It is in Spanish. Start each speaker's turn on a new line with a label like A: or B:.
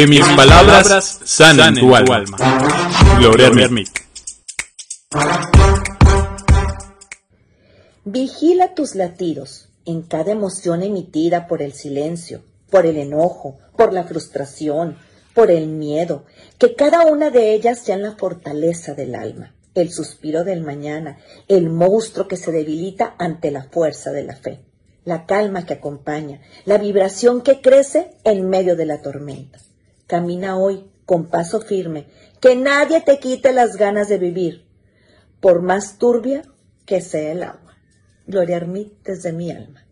A: Que mis palabras sanen tu alma. Gloria.
B: Vigila tus latidos en cada emoción emitida por el silencio, por el enojo, por la frustración, por el miedo, que cada una de ellas sean la fortaleza del alma, el suspiro del mañana, el monstruo que se debilita ante la fuerza de la fe, la calma que acompaña, la vibración que crece en medio de la tormenta. Camina hoy con paso firme, que nadie te quite las ganas de vivir, por más turbia que sea el agua. Gloria Armit desde mi alma.